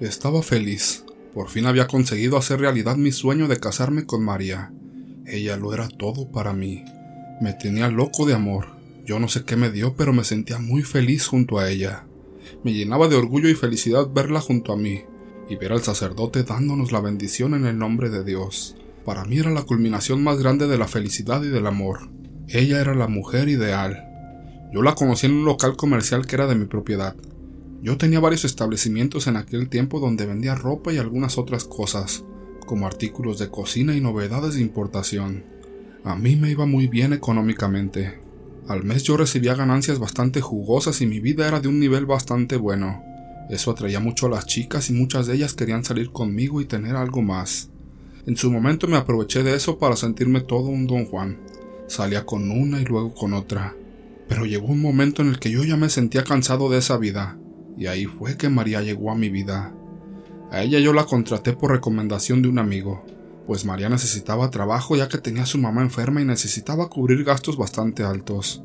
Estaba feliz. Por fin había conseguido hacer realidad mi sueño de casarme con María. Ella lo era todo para mí. Me tenía loco de amor. Yo no sé qué me dio, pero me sentía muy feliz junto a ella. Me llenaba de orgullo y felicidad verla junto a mí y ver al sacerdote dándonos la bendición en el nombre de Dios. Para mí era la culminación más grande de la felicidad y del amor. Ella era la mujer ideal. Yo la conocí en un local comercial que era de mi propiedad. Yo tenía varios establecimientos en aquel tiempo donde vendía ropa y algunas otras cosas, como artículos de cocina y novedades de importación. A mí me iba muy bien económicamente. Al mes yo recibía ganancias bastante jugosas y mi vida era de un nivel bastante bueno. Eso atraía mucho a las chicas y muchas de ellas querían salir conmigo y tener algo más. En su momento me aproveché de eso para sentirme todo un don Juan. Salía con una y luego con otra. Pero llegó un momento en el que yo ya me sentía cansado de esa vida. Y ahí fue que María llegó a mi vida. A ella yo la contraté por recomendación de un amigo, pues María necesitaba trabajo ya que tenía a su mamá enferma y necesitaba cubrir gastos bastante altos.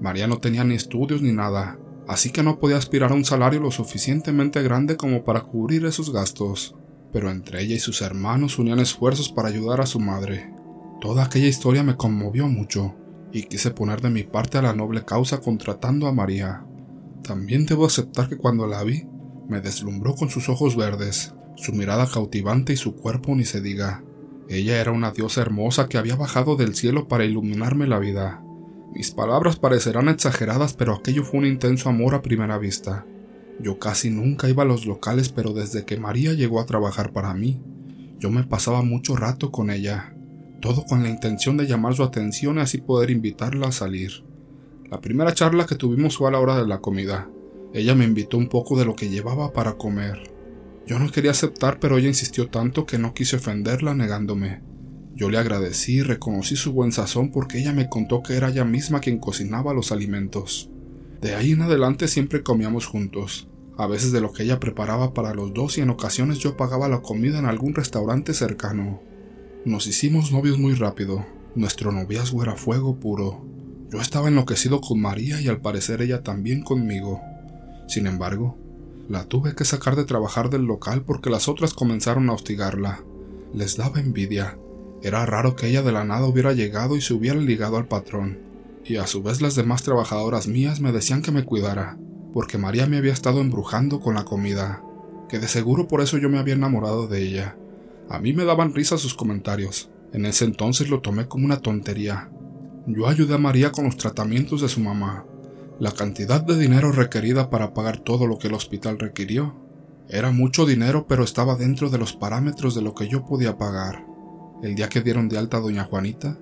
María no tenía ni estudios ni nada, así que no podía aspirar a un salario lo suficientemente grande como para cubrir esos gastos. Pero entre ella y sus hermanos unían esfuerzos para ayudar a su madre. Toda aquella historia me conmovió mucho, y quise poner de mi parte a la noble causa contratando a María. También debo aceptar que cuando la vi, me deslumbró con sus ojos verdes, su mirada cautivante y su cuerpo ni se diga. Ella era una diosa hermosa que había bajado del cielo para iluminarme la vida. Mis palabras parecerán exageradas, pero aquello fue un intenso amor a primera vista. Yo casi nunca iba a los locales, pero desde que María llegó a trabajar para mí, yo me pasaba mucho rato con ella, todo con la intención de llamar su atención y así poder invitarla a salir. La primera charla que tuvimos fue a la hora de la comida. Ella me invitó un poco de lo que llevaba para comer. Yo no quería aceptar, pero ella insistió tanto que no quise ofenderla negándome. Yo le agradecí y reconocí su buen sazón porque ella me contó que era ella misma quien cocinaba los alimentos. De ahí en adelante siempre comíamos juntos, a veces de lo que ella preparaba para los dos y en ocasiones yo pagaba la comida en algún restaurante cercano. Nos hicimos novios muy rápido, nuestro noviazgo era fuego puro. Yo estaba enloquecido con María y al parecer ella también conmigo. Sin embargo, la tuve que sacar de trabajar del local porque las otras comenzaron a hostigarla. Les daba envidia. Era raro que ella de la nada hubiera llegado y se hubiera ligado al patrón. Y a su vez las demás trabajadoras mías me decían que me cuidara, porque María me había estado embrujando con la comida, que de seguro por eso yo me había enamorado de ella. A mí me daban risa sus comentarios. En ese entonces lo tomé como una tontería, yo ayudé a María con los tratamientos de su mamá. La cantidad de dinero requerida para pagar todo lo que el hospital requirió era mucho dinero, pero estaba dentro de los parámetros de lo que yo podía pagar. El día que dieron de alta a doña Juanita,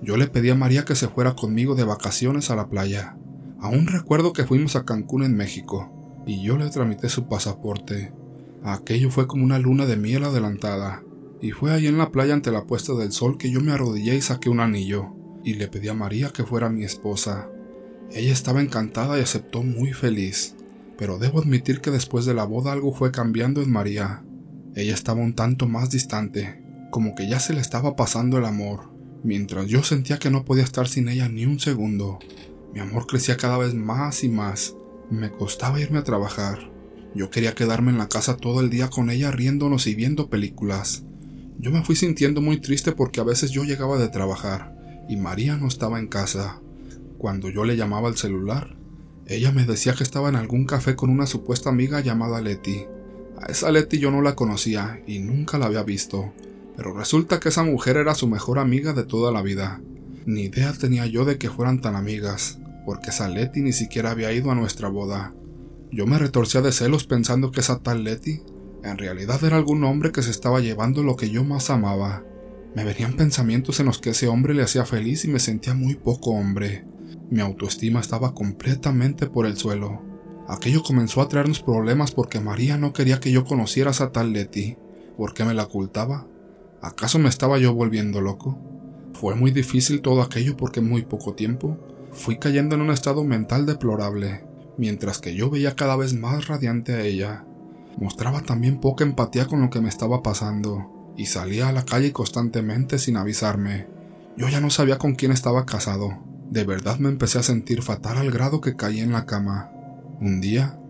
yo le pedí a María que se fuera conmigo de vacaciones a la playa. Aún recuerdo que fuimos a Cancún en México, y yo le tramité su pasaporte. Aquello fue como una luna de miel adelantada, y fue ahí en la playa ante la puesta del sol que yo me arrodillé y saqué un anillo y le pedí a María que fuera mi esposa. Ella estaba encantada y aceptó muy feliz, pero debo admitir que después de la boda algo fue cambiando en María. Ella estaba un tanto más distante, como que ya se le estaba pasando el amor, mientras yo sentía que no podía estar sin ella ni un segundo. Mi amor crecía cada vez más y más. Me costaba irme a trabajar. Yo quería quedarme en la casa todo el día con ella riéndonos y viendo películas. Yo me fui sintiendo muy triste porque a veces yo llegaba de trabajar y María no estaba en casa. Cuando yo le llamaba al celular, ella me decía que estaba en algún café con una supuesta amiga llamada Letty. A esa Letty yo no la conocía y nunca la había visto, pero resulta que esa mujer era su mejor amiga de toda la vida. Ni idea tenía yo de que fueran tan amigas, porque esa Letty ni siquiera había ido a nuestra boda. Yo me retorcía de celos pensando que esa tal Letty en realidad era algún hombre que se estaba llevando lo que yo más amaba, me venían pensamientos en los que ese hombre le hacía feliz y me sentía muy poco hombre. Mi autoestima estaba completamente por el suelo. Aquello comenzó a traernos problemas porque María no quería que yo conociera a tal Letty. ¿Por qué me la ocultaba? ¿Acaso me estaba yo volviendo loco? Fue muy difícil todo aquello porque en muy poco tiempo fui cayendo en un estado mental deplorable, mientras que yo veía cada vez más radiante a ella. Mostraba también poca empatía con lo que me estaba pasando y salía a la calle constantemente sin avisarme. Yo ya no sabía con quién estaba casado. De verdad me empecé a sentir fatal al grado que caí en la cama. Un día,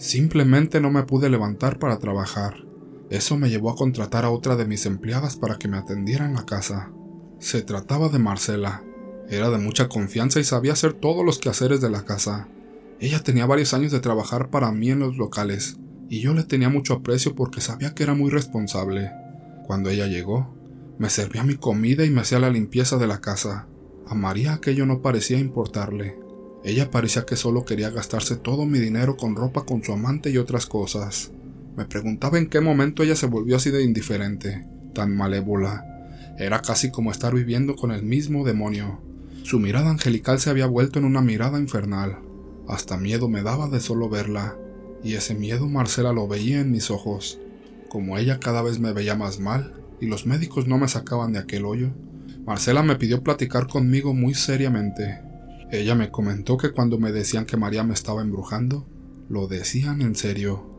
Simplemente no me pude levantar para trabajar. Eso me llevó a contratar a otra de mis empleadas para que me atendiera en la casa. Se trataba de Marcela. Era de mucha confianza y sabía hacer todos los quehaceres de la casa. Ella tenía varios años de trabajar para mí en los locales, y yo le tenía mucho aprecio porque sabía que era muy responsable. Cuando ella llegó, me servía mi comida y me hacía la limpieza de la casa. A María aquello no parecía importarle. Ella parecía que solo quería gastarse todo mi dinero con ropa con su amante y otras cosas. Me preguntaba en qué momento ella se volvió así de indiferente, tan malévola. Era casi como estar viviendo con el mismo demonio. Su mirada angelical se había vuelto en una mirada infernal. Hasta miedo me daba de solo verla, y ese miedo Marcela lo veía en mis ojos. Como ella cada vez me veía más mal, y los médicos no me sacaban de aquel hoyo, Marcela me pidió platicar conmigo muy seriamente. Ella me comentó que cuando me decían que María me estaba embrujando, lo decían en serio,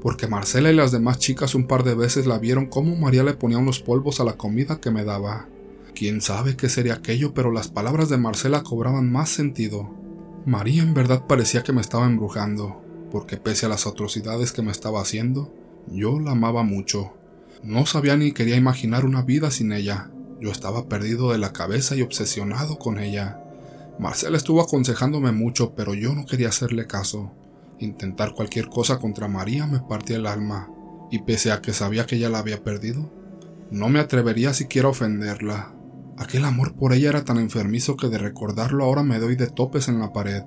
porque Marcela y las demás chicas un par de veces la vieron cómo María le ponía unos polvos a la comida que me daba. Quién sabe qué sería aquello, pero las palabras de Marcela cobraban más sentido. María en verdad parecía que me estaba embrujando, porque pese a las atrocidades que me estaba haciendo, yo la amaba mucho. No sabía ni quería imaginar una vida sin ella. Yo estaba perdido de la cabeza y obsesionado con ella. Marcela estuvo aconsejándome mucho, pero yo no quería hacerle caso. Intentar cualquier cosa contra María me partía el alma, y pese a que sabía que ella la había perdido, no me atrevería siquiera a ofenderla. Aquel amor por ella era tan enfermizo que de recordarlo ahora me doy de topes en la pared.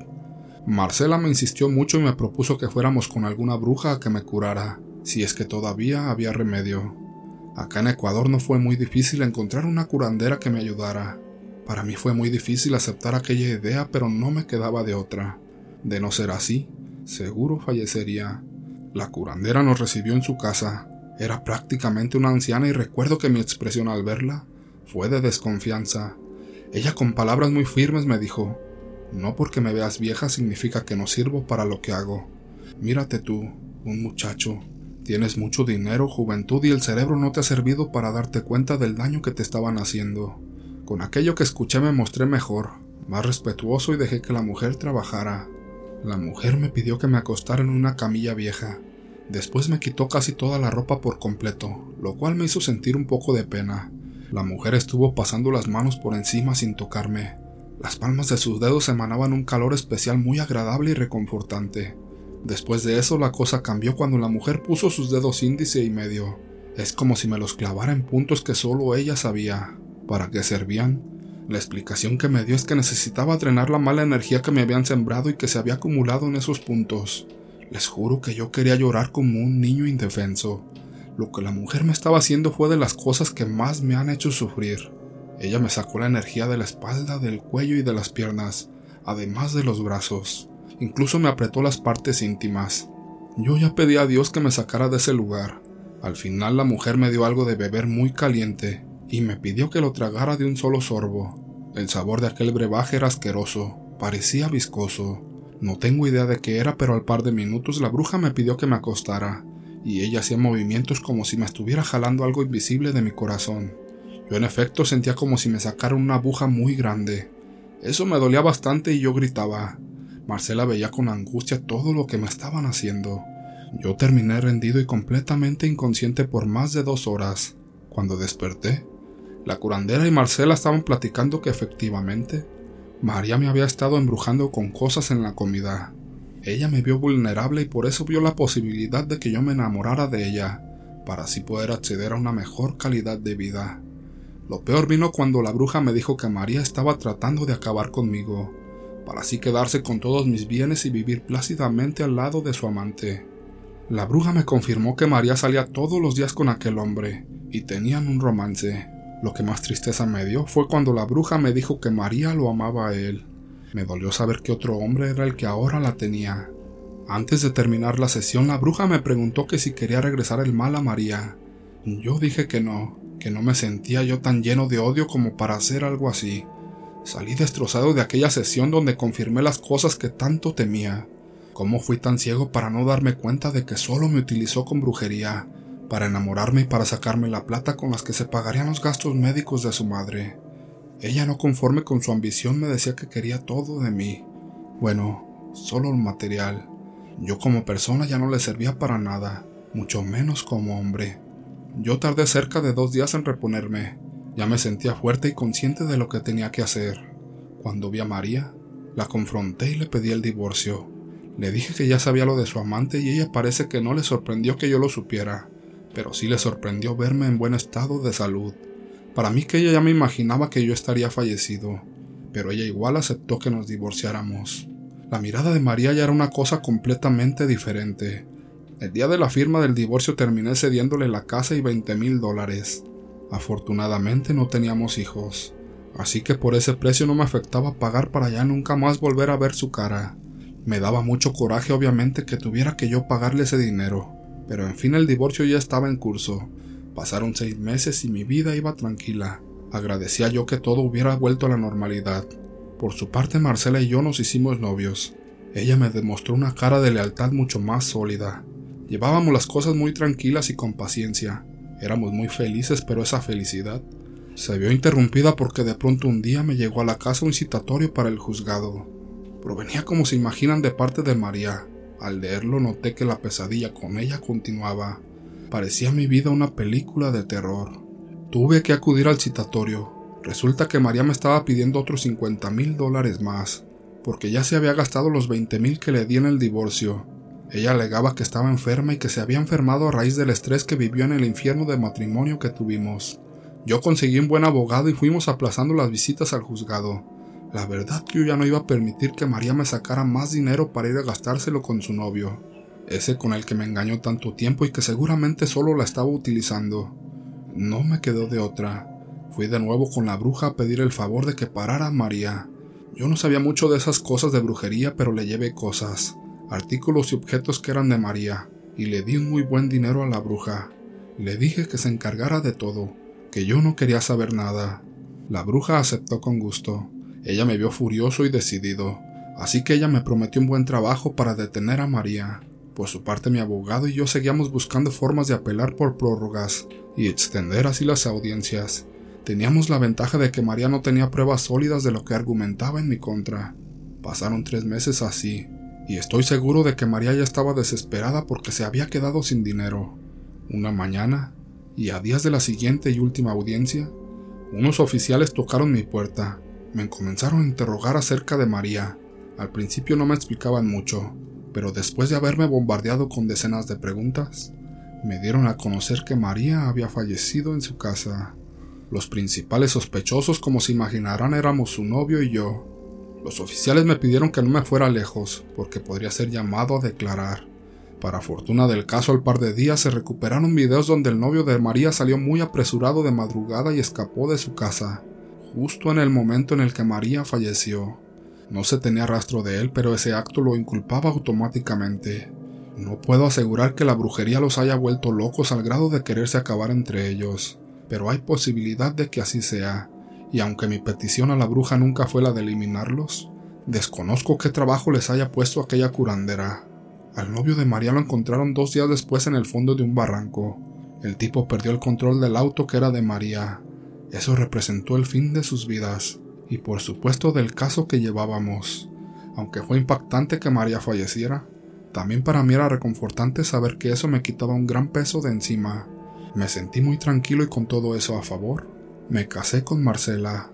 Marcela me insistió mucho y me propuso que fuéramos con alguna bruja a que me curara, si es que todavía había remedio. Acá en Ecuador no fue muy difícil encontrar una curandera que me ayudara. Para mí fue muy difícil aceptar aquella idea, pero no me quedaba de otra. De no ser así, seguro fallecería. La curandera nos recibió en su casa. Era prácticamente una anciana y recuerdo que mi expresión al verla fue de desconfianza. Ella con palabras muy firmes me dijo, no porque me veas vieja significa que no sirvo para lo que hago. Mírate tú, un muchacho. Tienes mucho dinero, juventud y el cerebro no te ha servido para darte cuenta del daño que te estaban haciendo. Con aquello que escuché me mostré mejor, más respetuoso y dejé que la mujer trabajara. La mujer me pidió que me acostara en una camilla vieja. Después me quitó casi toda la ropa por completo, lo cual me hizo sentir un poco de pena. La mujer estuvo pasando las manos por encima sin tocarme. Las palmas de sus dedos emanaban un calor especial muy agradable y reconfortante. Después de eso la cosa cambió cuando la mujer puso sus dedos índice y medio. Es como si me los clavara en puntos que solo ella sabía. ¿Para qué servían? La explicación que me dio es que necesitaba drenar la mala energía que me habían sembrado y que se había acumulado en esos puntos. Les juro que yo quería llorar como un niño indefenso. Lo que la mujer me estaba haciendo fue de las cosas que más me han hecho sufrir. Ella me sacó la energía de la espalda, del cuello y de las piernas, además de los brazos. Incluso me apretó las partes íntimas. Yo ya pedí a Dios que me sacara de ese lugar. Al final la mujer me dio algo de beber muy caliente y me pidió que lo tragara de un solo sorbo. El sabor de aquel brebaje era asqueroso, parecía viscoso. No tengo idea de qué era, pero al par de minutos la bruja me pidió que me acostara, y ella hacía movimientos como si me estuviera jalando algo invisible de mi corazón. Yo en efecto sentía como si me sacaran una aguja muy grande. Eso me dolía bastante y yo gritaba. Marcela veía con angustia todo lo que me estaban haciendo. Yo terminé rendido y completamente inconsciente por más de dos horas. Cuando desperté, la curandera y Marcela estaban platicando que efectivamente María me había estado embrujando con cosas en la comida. Ella me vio vulnerable y por eso vio la posibilidad de que yo me enamorara de ella, para así poder acceder a una mejor calidad de vida. Lo peor vino cuando la bruja me dijo que María estaba tratando de acabar conmigo, para así quedarse con todos mis bienes y vivir plácidamente al lado de su amante. La bruja me confirmó que María salía todos los días con aquel hombre, y tenían un romance. Lo que más tristeza me dio fue cuando la bruja me dijo que María lo amaba a él. Me dolió saber que otro hombre era el que ahora la tenía. Antes de terminar la sesión, la bruja me preguntó que si quería regresar el mal a María. Yo dije que no, que no me sentía yo tan lleno de odio como para hacer algo así. Salí destrozado de aquella sesión donde confirmé las cosas que tanto temía. ¿Cómo fui tan ciego para no darme cuenta de que solo me utilizó con brujería? para enamorarme y para sacarme la plata con las que se pagarían los gastos médicos de su madre. Ella no conforme con su ambición me decía que quería todo de mí. Bueno, solo el material. Yo como persona ya no le servía para nada, mucho menos como hombre. Yo tardé cerca de dos días en reponerme. Ya me sentía fuerte y consciente de lo que tenía que hacer. Cuando vi a María, la confronté y le pedí el divorcio. Le dije que ya sabía lo de su amante y ella parece que no le sorprendió que yo lo supiera, pero sí le sorprendió verme en buen estado de salud. Para mí que ella ya me imaginaba que yo estaría fallecido, pero ella igual aceptó que nos divorciáramos. La mirada de María ya era una cosa completamente diferente. El día de la firma del divorcio terminé cediéndole la casa y 20 mil dólares. Afortunadamente no teníamos hijos, así que por ese precio no me afectaba pagar para ya nunca más volver a ver su cara. Me daba mucho coraje obviamente que tuviera que yo pagarle ese dinero, pero en fin el divorcio ya estaba en curso. Pasaron seis meses y mi vida iba tranquila. Agradecía yo que todo hubiera vuelto a la normalidad. Por su parte Marcela y yo nos hicimos novios. Ella me demostró una cara de lealtad mucho más sólida. Llevábamos las cosas muy tranquilas y con paciencia. Éramos muy felices, pero esa felicidad se vio interrumpida porque de pronto un día me llegó a la casa un citatorio para el juzgado. Provenía como se imaginan de parte de María. Al leerlo noté que la pesadilla con ella continuaba. Parecía mi vida una película de terror. Tuve que acudir al citatorio. Resulta que María me estaba pidiendo otros 50 mil dólares más, porque ya se había gastado los 20 mil que le di en el divorcio. Ella alegaba que estaba enferma y que se había enfermado a raíz del estrés que vivió en el infierno de matrimonio que tuvimos. Yo conseguí un buen abogado y fuimos aplazando las visitas al juzgado. La verdad que yo ya no iba a permitir que María me sacara más dinero para ir a gastárselo con su novio, ese con el que me engañó tanto tiempo y que seguramente solo la estaba utilizando. No me quedó de otra. Fui de nuevo con la bruja a pedir el favor de que parara a María. Yo no sabía mucho de esas cosas de brujería, pero le llevé cosas, artículos y objetos que eran de María, y le di un muy buen dinero a la bruja. Le dije que se encargara de todo, que yo no quería saber nada. La bruja aceptó con gusto. Ella me vio furioso y decidido, así que ella me prometió un buen trabajo para detener a María. Por su parte mi abogado y yo seguíamos buscando formas de apelar por prórrogas y extender así las audiencias. Teníamos la ventaja de que María no tenía pruebas sólidas de lo que argumentaba en mi contra. Pasaron tres meses así, y estoy seguro de que María ya estaba desesperada porque se había quedado sin dinero. Una mañana, y a días de la siguiente y última audiencia, unos oficiales tocaron mi puerta me comenzaron a interrogar acerca de María. Al principio no me explicaban mucho, pero después de haberme bombardeado con decenas de preguntas, me dieron a conocer que María había fallecido en su casa. Los principales sospechosos, como se imaginarán, éramos su novio y yo. Los oficiales me pidieron que no me fuera lejos, porque podría ser llamado a declarar. Para fortuna del caso, al par de días se recuperaron videos donde el novio de María salió muy apresurado de madrugada y escapó de su casa justo en el momento en el que María falleció. No se tenía rastro de él, pero ese acto lo inculpaba automáticamente. No puedo asegurar que la brujería los haya vuelto locos al grado de quererse acabar entre ellos, pero hay posibilidad de que así sea, y aunque mi petición a la bruja nunca fue la de eliminarlos, desconozco qué trabajo les haya puesto aquella curandera. Al novio de María lo encontraron dos días después en el fondo de un barranco. El tipo perdió el control del auto que era de María, eso representó el fin de sus vidas y por supuesto del caso que llevábamos. Aunque fue impactante que María falleciera, también para mí era reconfortante saber que eso me quitaba un gran peso de encima. Me sentí muy tranquilo y con todo eso a favor. Me casé con Marcela.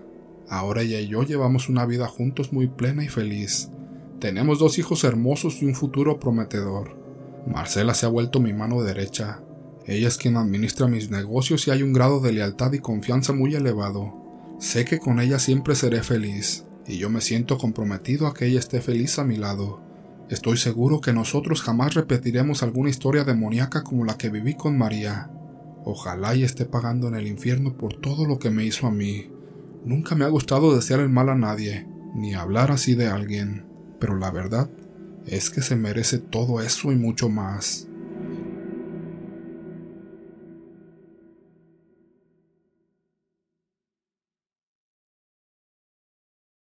Ahora ella y yo llevamos una vida juntos muy plena y feliz. Tenemos dos hijos hermosos y un futuro prometedor. Marcela se ha vuelto mi mano derecha, ella es quien administra mis negocios y hay un grado de lealtad y confianza muy elevado. Sé que con ella siempre seré feliz, y yo me siento comprometido a que ella esté feliz a mi lado. Estoy seguro que nosotros jamás repetiremos alguna historia demoníaca como la que viví con María. Ojalá y esté pagando en el infierno por todo lo que me hizo a mí. Nunca me ha gustado desear el mal a nadie, ni hablar así de alguien, pero la verdad es que se merece todo eso y mucho más.